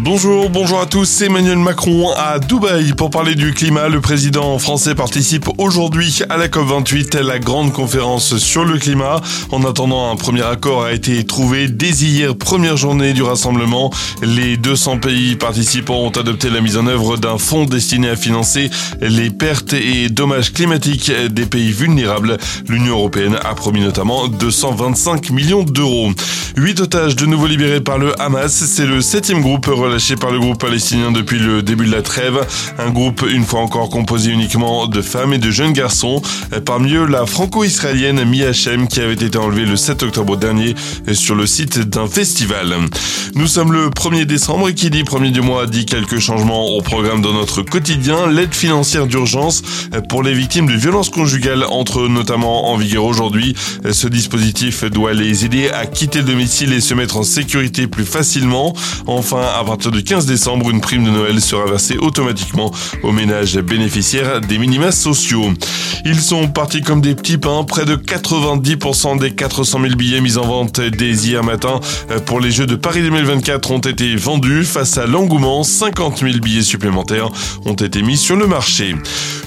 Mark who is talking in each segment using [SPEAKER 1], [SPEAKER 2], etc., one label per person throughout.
[SPEAKER 1] Bonjour, bonjour à tous. Emmanuel Macron à Dubaï pour parler du climat. Le président français participe aujourd'hui à la COP28, la grande conférence sur le climat. En attendant, un premier accord a été trouvé dès hier, première journée du rassemblement. Les 200 pays participants ont adopté la mise en œuvre d'un fonds destiné à financer les pertes et dommages climatiques des pays vulnérables. L'Union européenne a promis notamment 225 millions d'euros. Huit otages de nouveau libérés par le Hamas. C'est le septième groupe relâché par le groupe palestinien depuis le début de la trêve. Un groupe une fois encore composé uniquement de femmes et de jeunes garçons. Parmi eux, la franco-israélienne Mia Shem qui avait été enlevée le 7 octobre dernier sur le site d'un festival. Nous sommes le 1er décembre et qui dit premier du mois dit quelques changements au programme de notre quotidien. L'aide financière d'urgence pour les victimes de violences conjugales entre notamment en vigueur aujourd'hui. Ce dispositif doit les aider à quitter le domicile et se mettre en sécurité plus facilement. Enfin, à partir du 15 décembre, une prime de Noël sera versée automatiquement aux ménages bénéficiaires des minima sociaux. Ils sont partis comme des petits pains. Près de 90% des 400 000 billets mis en vente dès hier matin pour les Jeux de Paris 2024 ont été vendus. Face à l'engouement, 50 000 billets supplémentaires ont été mis sur le marché.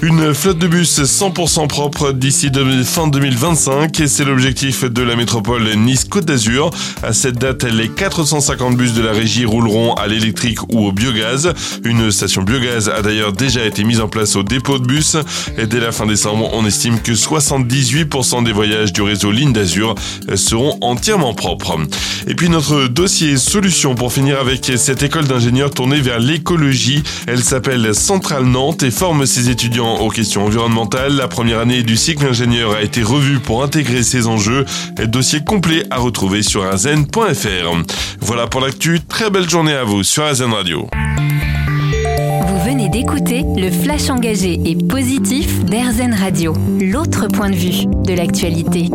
[SPEAKER 1] Une flotte de bus 100% propre d'ici fin 2025 et c'est l'objectif de la métropole Nice-Côte d'Azur. À cette date, les 450 bus de la régie rouleront à l'électricité ou au biogaz. Une station biogaz a d'ailleurs déjà été mise en place au dépôt de bus. Et dès la fin décembre, on estime que 78% des voyages du réseau Ligne d'Azur seront entièrement propres. Et puis notre dossier solution pour finir avec cette école d'ingénieurs tournée vers l'écologie. Elle s'appelle Centrale Nantes et forme ses étudiants aux questions environnementales. La première année du cycle ingénieur a été revue pour intégrer ces enjeux. Dossier complet à retrouver sur azen.fr. Voilà pour l'actu. Très belle journée à vous sur Azen Radio.
[SPEAKER 2] Vous venez d'écouter le flash engagé et positif d'Airzen Radio, l'autre point de vue de l'actualité.